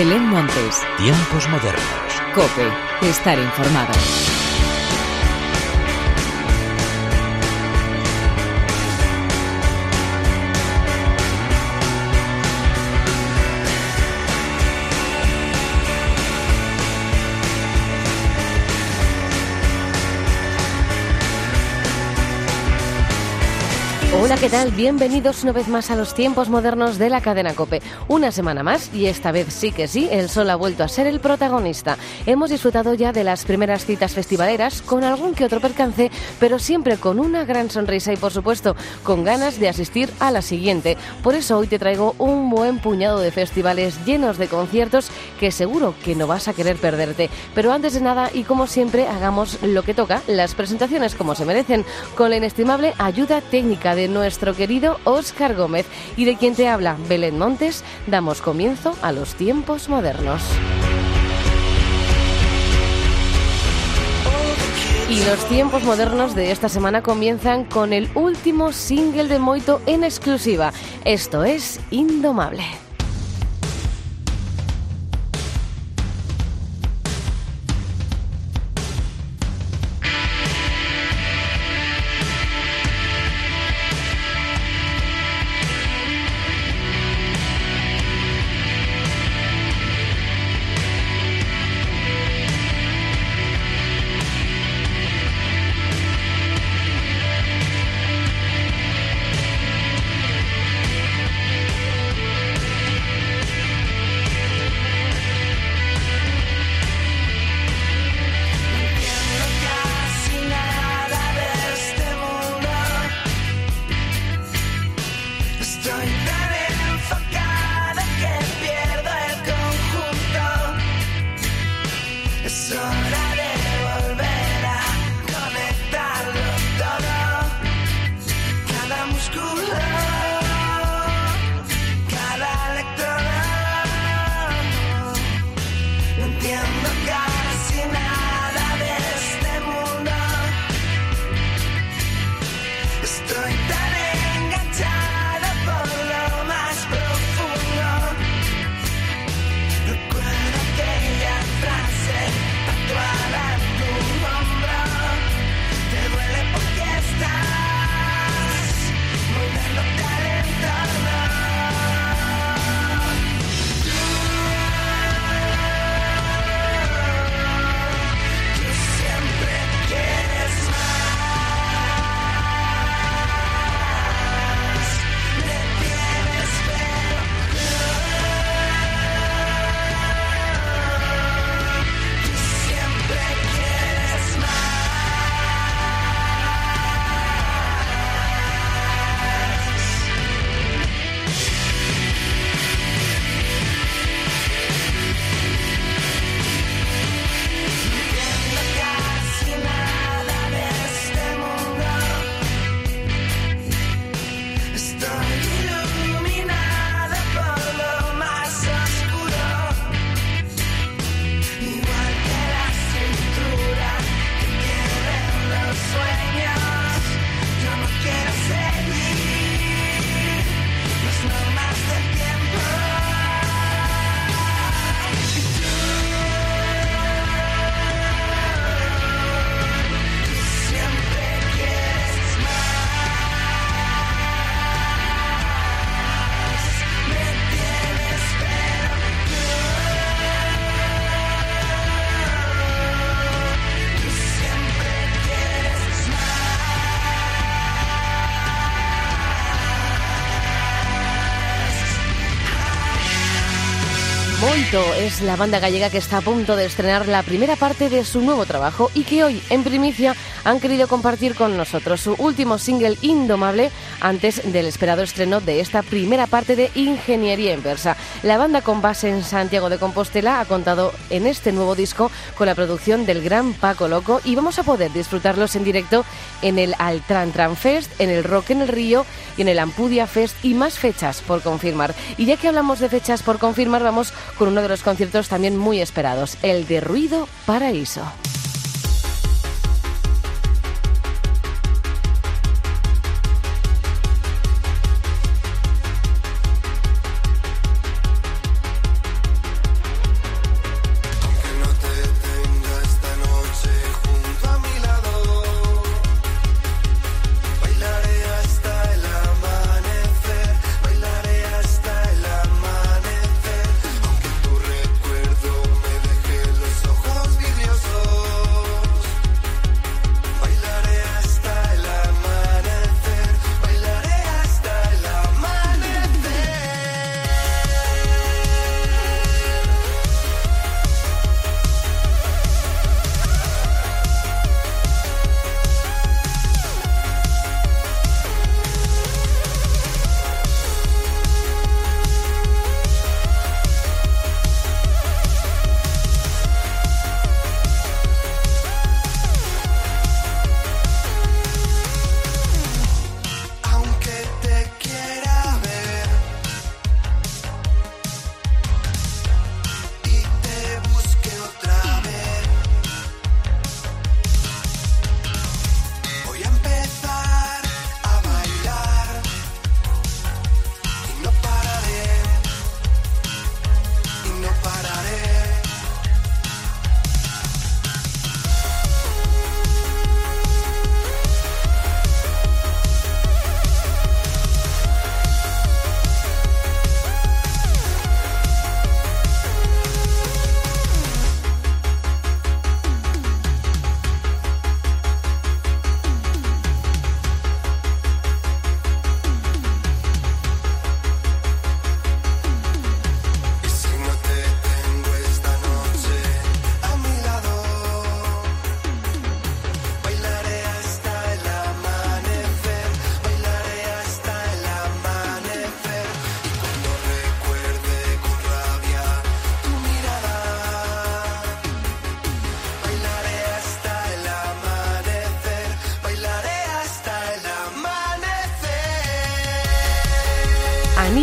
Belén Montes. Tiempos modernos. Cope. Estar informado. Hola, ¿qué tal? Bienvenidos una vez más a los tiempos modernos de la cadena Cope. Una semana más y esta vez sí que sí, el sol ha vuelto a ser el protagonista. Hemos disfrutado ya de las primeras citas festivaleras con algún que otro percance, pero siempre con una gran sonrisa y por supuesto con ganas de asistir a la siguiente. Por eso hoy te traigo un buen puñado de festivales llenos de conciertos que seguro que no vas a querer perderte. Pero antes de nada y como siempre hagamos lo que toca, las presentaciones como se merecen, con la inestimable ayuda técnica de nuestro querido Óscar Gómez y de quien te habla Belén Montes, damos comienzo a los tiempos modernos. Y los tiempos modernos de esta semana comienzan con el último single de Moito en exclusiva. Esto es Indomable. La banda gallega que está a punto de estrenar la primera parte de su nuevo trabajo y que hoy, en primicia, han querido compartir con nosotros su último single Indomable antes del esperado estreno de esta primera parte de Ingeniería Inversa. La banda con base en Santiago de Compostela ha contado en este nuevo disco con la producción del gran Paco Loco y vamos a poder disfrutarlos en directo en el Altran Tran Fest, en el Rock en el Río y en el Ampudia Fest y más fechas por confirmar. Y ya que hablamos de fechas por confirmar, vamos con uno de los conciertos también muy esperados, el de Ruido Paraíso.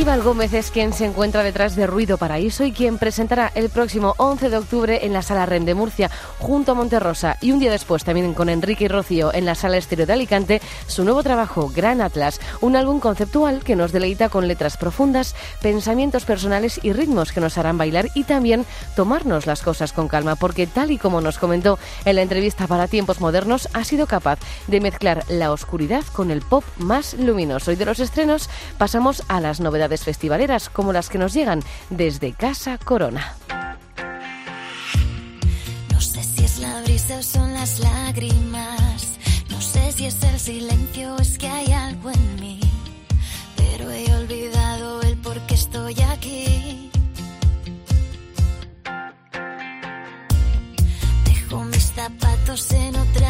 Aníbal Gómez es quien se encuentra detrás de Ruido Paraíso y quien presentará el próximo 11 de octubre en la Sala REM de Murcia junto a Monterrosa. Y un día después también con Enrique y Rocío en la Sala Estéreo de Alicante su nuevo trabajo Gran Atlas, un álbum conceptual que nos deleita con letras profundas, pensamientos personales y ritmos que nos harán bailar y también tomarnos las cosas con calma porque tal y como nos comentó en la entrevista para Tiempos Modernos ha sido capaz de mezclar la oscuridad con el pop más luminoso. Y de los estrenos pasamos a las novedades novedades festivaleras como las que nos llegan desde Casa Corona. No sé si es la brisa o son las lágrimas. No sé si es el silencio o es que hay algo en mí. Pero he olvidado el por qué estoy aquí. Dejo mis zapatos en otra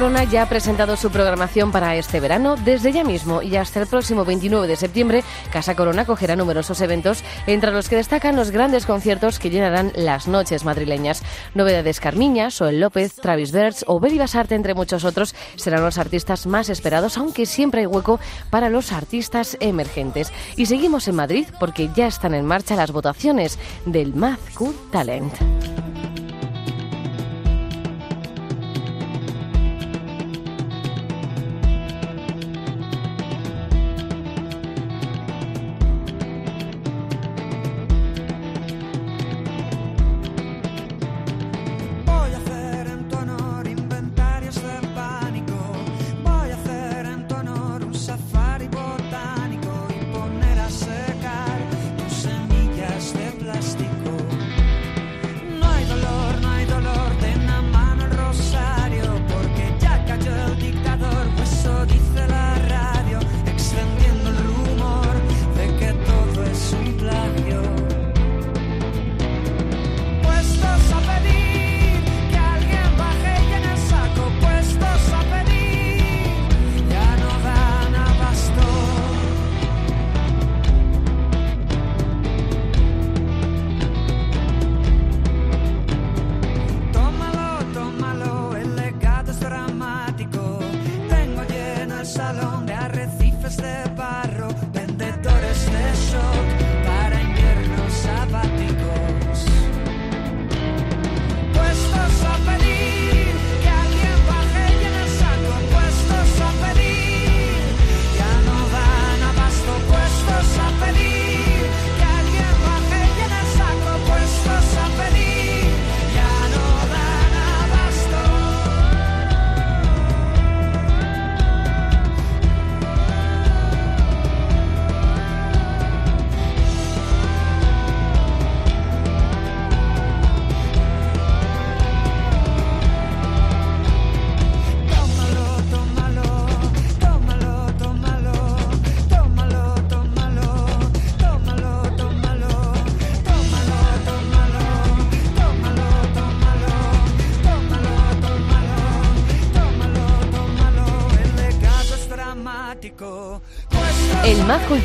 Corona ya ha presentado su programación para este verano. Desde ya mismo y hasta el próximo 29 de septiembre, Casa Corona cogerá numerosos eventos, entre los que destacan los grandes conciertos que llenarán las noches madrileñas. Novedades Carmiña, Soel López, Travis Berts o Beli Basarte, entre muchos otros, serán los artistas más esperados, aunque siempre hay hueco para los artistas emergentes. Y seguimos en Madrid porque ya están en marcha las votaciones del Mad Cool Talent.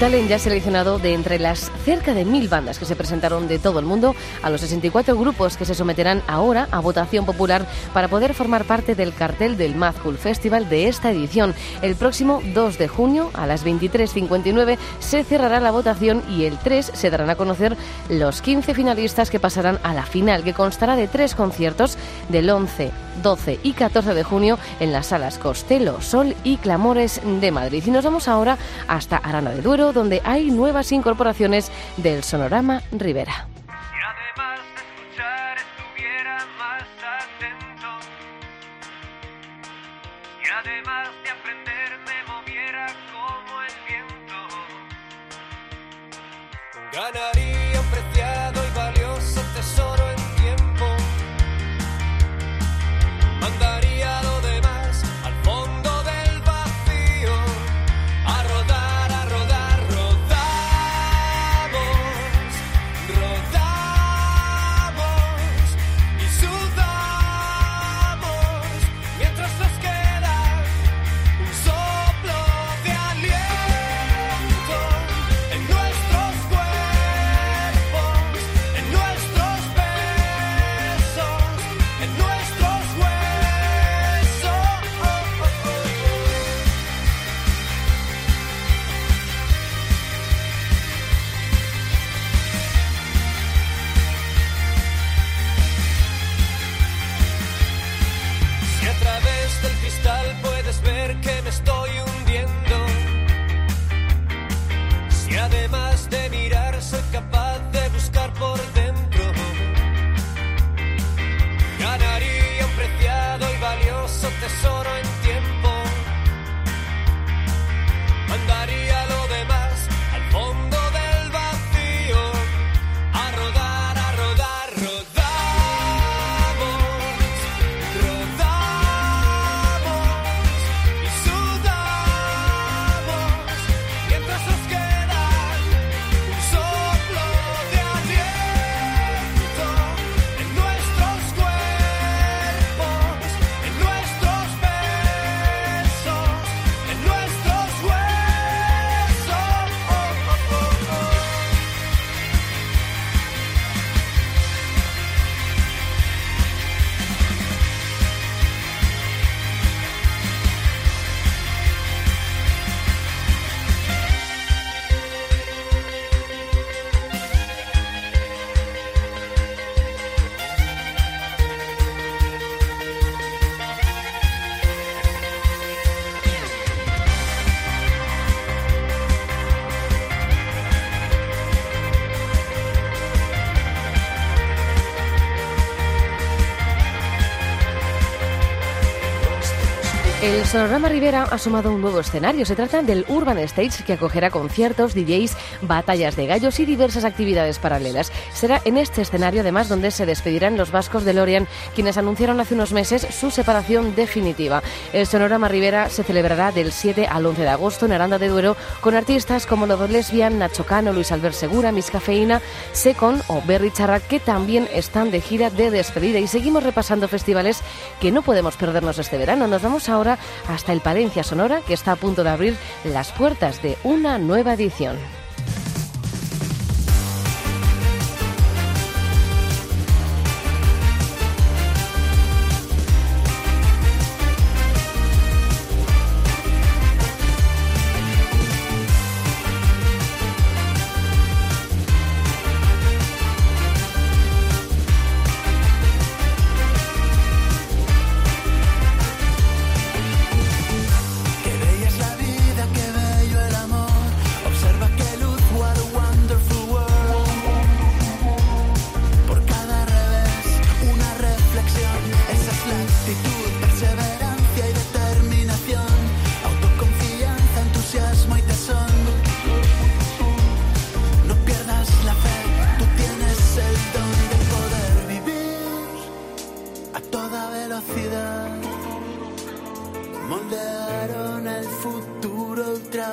Ya ha seleccionado de entre las cerca de mil bandas que se presentaron de todo el mundo a los 64 grupos que se someterán ahora a votación popular para poder formar parte del cartel del Mad Cool Festival de esta edición. El próximo 2 de junio a las 23.59 se cerrará la votación y el 3 se darán a conocer los 15 finalistas que pasarán a la final, que constará de tres conciertos del 11, 12 y 14 de junio en las salas Costello, Sol y Clamores de Madrid. Y nos vamos ahora hasta Arana de Duero, donde hay nuevas incorporaciones del Sonorama Rivera. Ganaría Sonorama Rivera ha sumado un nuevo escenario. Se trata del Urban Stage que acogerá conciertos, DJs, batallas de gallos y diversas actividades paralelas. Será en este escenario además donde se despedirán los vascos de Lorian, quienes anunciaron hace unos meses su separación definitiva. El Sonorama Rivera se celebrará del 7 al 11 de agosto en Aranda de Duero con artistas como Lodo Lesbian, Nacho Cano, Luis Albert Segura, Miss Cafeína, Secon o Berry Charra que también están de gira de despedida. Y seguimos repasando festivales que no podemos perdernos este verano. Nos vamos ahora hasta el Palencia Sonora, que está a punto de abrir las puertas de una nueva edición.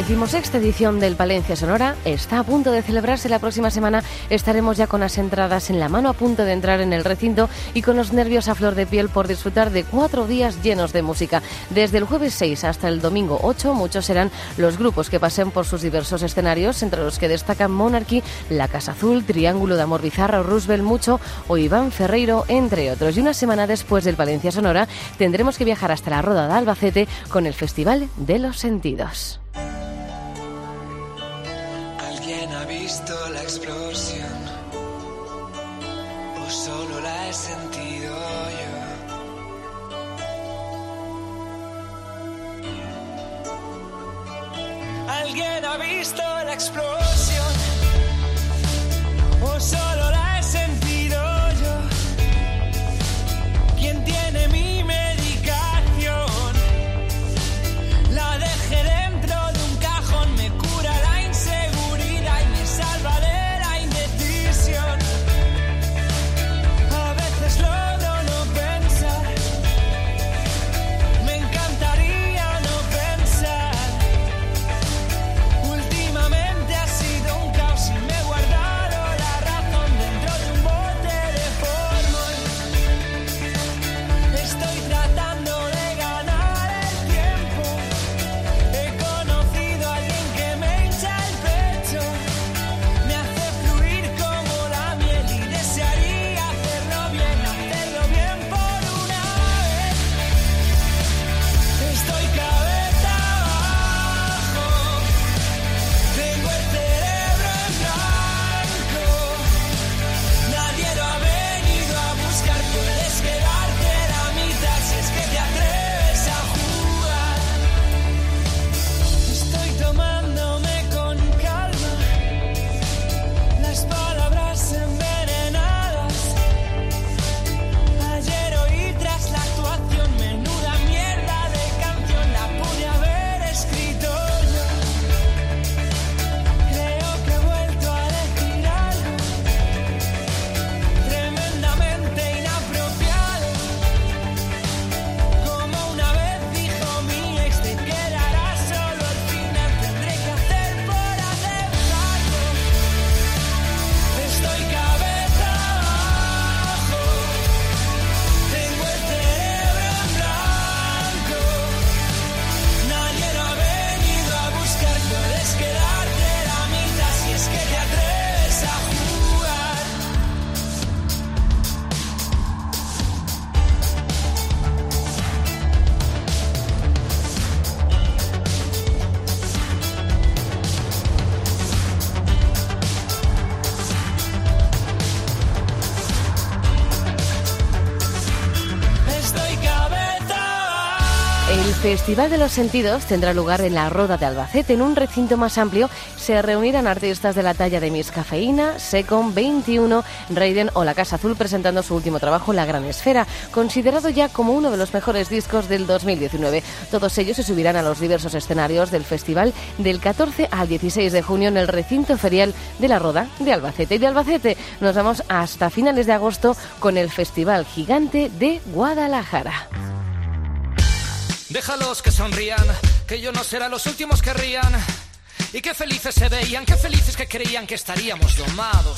decimosexta edición del Palencia Sonora está a punto de celebrarse la próxima semana. Estaremos ya con las entradas en la mano a punto de entrar en el recinto y con los nervios a flor de piel por disfrutar de cuatro días llenos de música. Desde el jueves 6 hasta el domingo 8, muchos serán los grupos que pasen por sus diversos escenarios, entre los que destacan Monarchy, La Casa Azul, Triángulo de Amor Bizarra, Roosevelt Mucho o Iván Ferreiro, entre otros. Y una semana después del Palencia Sonora tendremos que viajar hasta la Roda de Albacete con el Festival de los Sentidos. La explosión o solo la he sentido yo. ¿Alguien ha visto la explosión o solo Festival de los Sentidos tendrá lugar en la Roda de Albacete. En un recinto más amplio se reunirán artistas de la talla de Miss Cafeína, Secon 21, Raiden o La Casa Azul presentando su último trabajo, La Gran Esfera, considerado ya como uno de los mejores discos del 2019. Todos ellos se subirán a los diversos escenarios del festival del 14 al 16 de junio en el recinto ferial de la Roda de Albacete. Y de Albacete nos vamos hasta finales de agosto con el Festival Gigante de Guadalajara. Déjalos que sonrían, que yo no será los últimos que rían. Y qué felices se veían, qué felices que creían que estaríamos domados.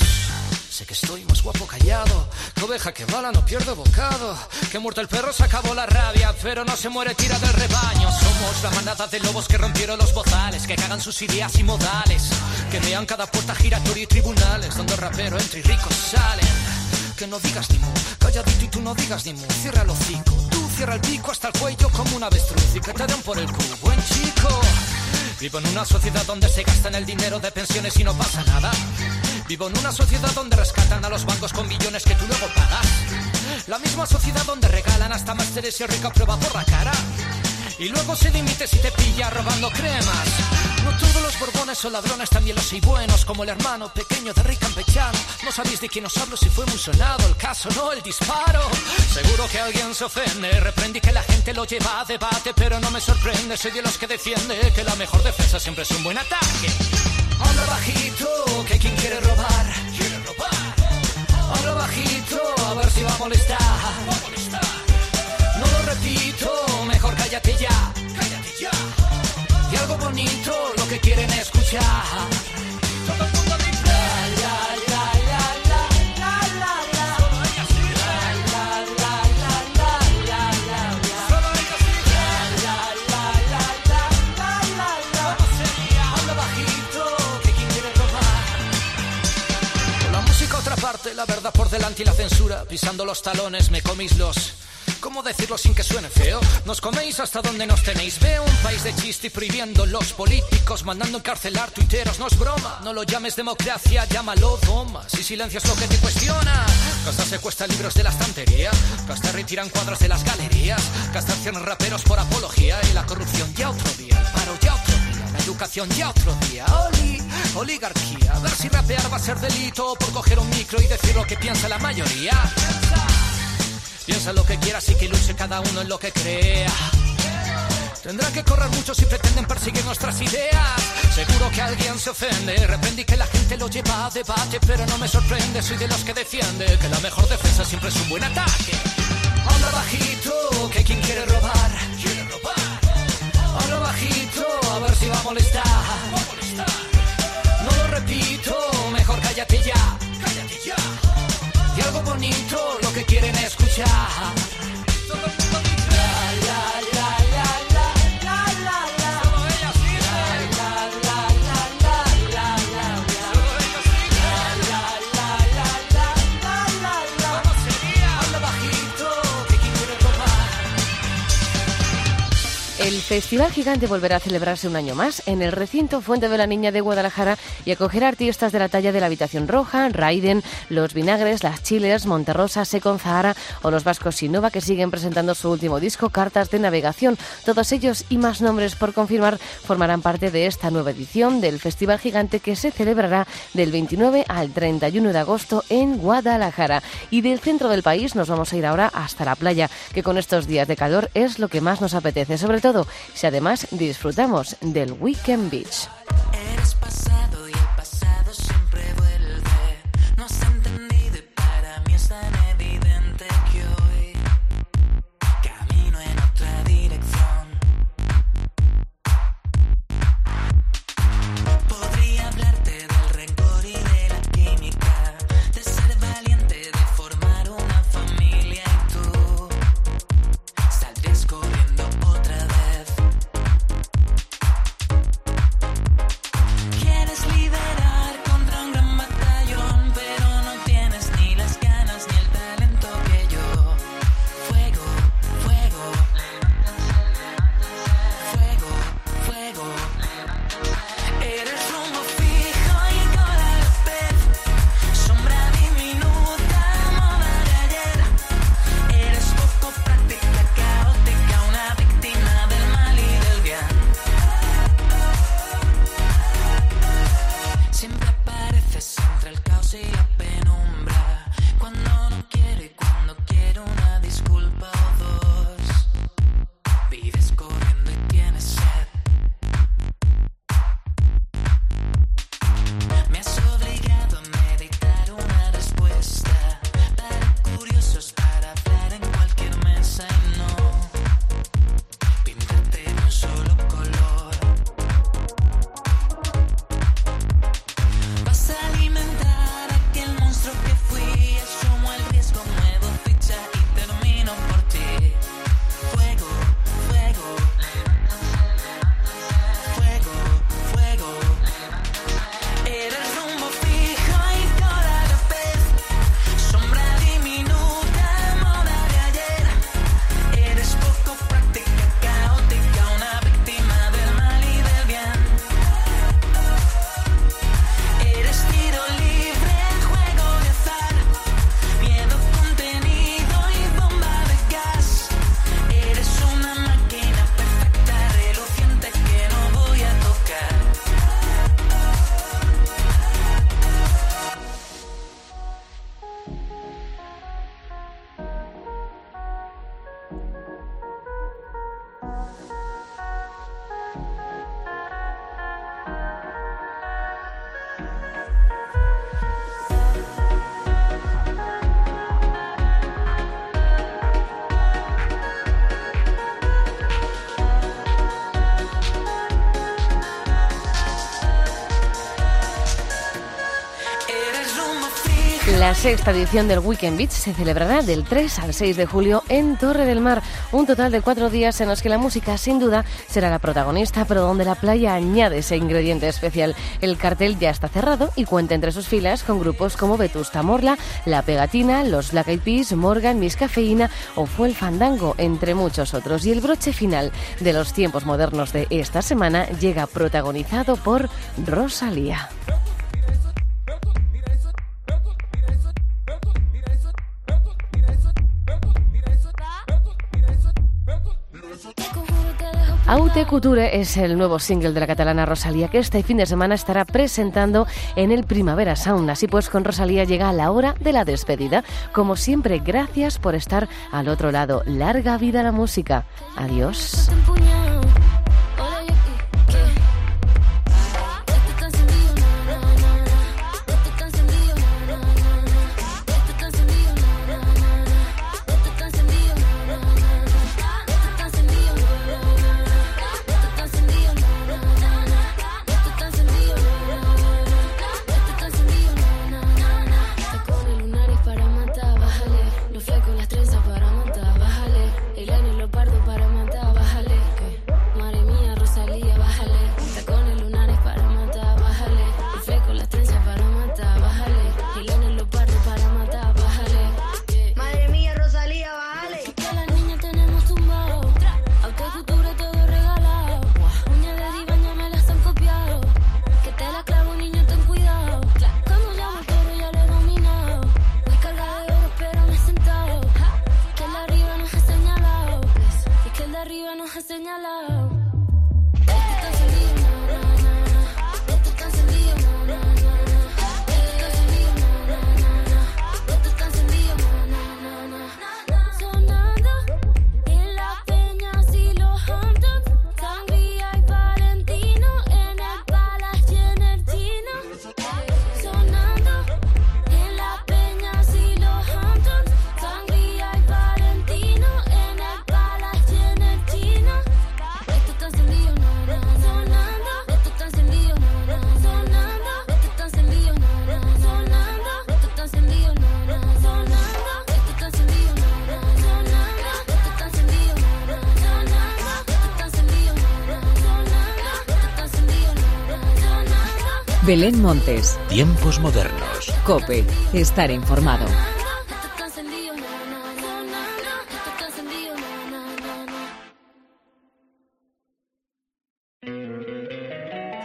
Sé que estoy más guapo callado, que oveja que bala no pierde bocado. Que muerto el perro se acabó la rabia, pero no se muere tira del rebaño. Somos la manada de lobos que rompieron los bozales, que cagan sus ideas y modales. Que vean cada puerta giratoria y tribunales, donde rapero entra y ricos salen. Que no digas ni mu, calladito y tú no digas ni mu, cierra el hocico. El pico hasta el cuello como un avestruz y que te den por el culo, buen chico. Vivo en una sociedad donde se gastan el dinero de pensiones y no pasa nada. Vivo en una sociedad donde rescatan a los bancos con billones que tú luego pagas. La misma sociedad donde regalan hasta másteres y rica prueba por la cara. Y luego se limite si te pilla robando cremas. No todos los borbones son ladrones, también los hay buenos, como el hermano pequeño de Rick Campechano. No sabéis de quién os hablo si fue muy sonado el caso, no el disparo. Seguro que alguien se ofende, reprendí que la gente lo lleva a debate, pero no me sorprende, soy de los que defiende que la mejor defensa siempre es un buen ataque. Habla bajito, que quien quiere robar, quiere robar. Habla bajito, a ver si cállate ya, cállate ya. Y algo bonito lo que quieren escuchar. Todo el mundo dice, la, la, la. la verdad por delante y la censura. Pisando los talones me comís los ¿Cómo decirlo sin que suene feo? Nos coméis hasta donde nos tenéis. Veo un país de chiste prohibiendo los políticos, mandando encarcelar tuiteros. No es broma, no lo llames democracia, llámalo doma. Si silencias lo que te cuestiona, Casta secuestra libros de la estantería, Casta retiran cuadros de las galerías, Casta cierran raperos por apología y la corrupción ya otro día, el paro ya otro día, la educación ya otro día. Oli, oligarquía, a ver si rapear va a ser delito por coger un micro y decir lo que piensa la mayoría. Piensa lo que quieras y que luche cada uno en lo que crea. Tendrá que correr mucho si pretenden perseguir nuestras ideas. Seguro que alguien se ofende. Reprendí que la gente lo lleva a debate, pero no me sorprende. Soy de los que defiende que la mejor defensa siempre es un buen ataque. Habla bajito, que quien quiere robar, quiere robar. Habla bajito, a ver si va a molestar. Va a molestar. No lo repito, mejor cállate ya. Y algo bonito, lo que quieren escuchar. Festival Gigante volverá a celebrarse un año más en el recinto Fuente de la Niña de Guadalajara y acogerá artistas de la talla de la Habitación Roja, Raiden, Los Vinagres, Las Chillers, Monterrosa, Secon Zahara o los vascos Sinova que siguen presentando su último disco Cartas de Navegación. Todos ellos y más nombres por confirmar formarán parte de esta nueva edición del Festival Gigante que se celebrará del 29 al 31 de agosto en Guadalajara. Y del centro del país nos vamos a ir ahora hasta la playa, que con estos días de calor es lo que más nos apetece, sobre todo si además disfrutamos del Weekend Beach. Sexta edición del Weekend Beach se celebrará del 3 al 6 de julio en Torre del Mar, un total de cuatro días en los que la música sin duda será la protagonista, pero donde la playa añade ese ingrediente especial. El cartel ya está cerrado y cuenta entre sus filas con grupos como Vetusta Morla, La Pegatina, Los Black Eyed Peas, Morgan, Miss Cafeína o Fue el Fandango, entre muchos otros. Y el broche final de los tiempos modernos de esta semana llega protagonizado por Rosalía. Aute Couture es el nuevo single de la catalana Rosalía que este fin de semana estará presentando en el Primavera Sound. Así pues, con Rosalía llega la hora de la despedida. Como siempre, gracias por estar al otro lado. Larga vida la música. Adiós. Belén Montes. Tiempos modernos. Cope. Estar informado.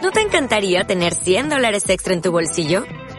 ¿No te encantaría tener 100 dólares extra en tu bolsillo?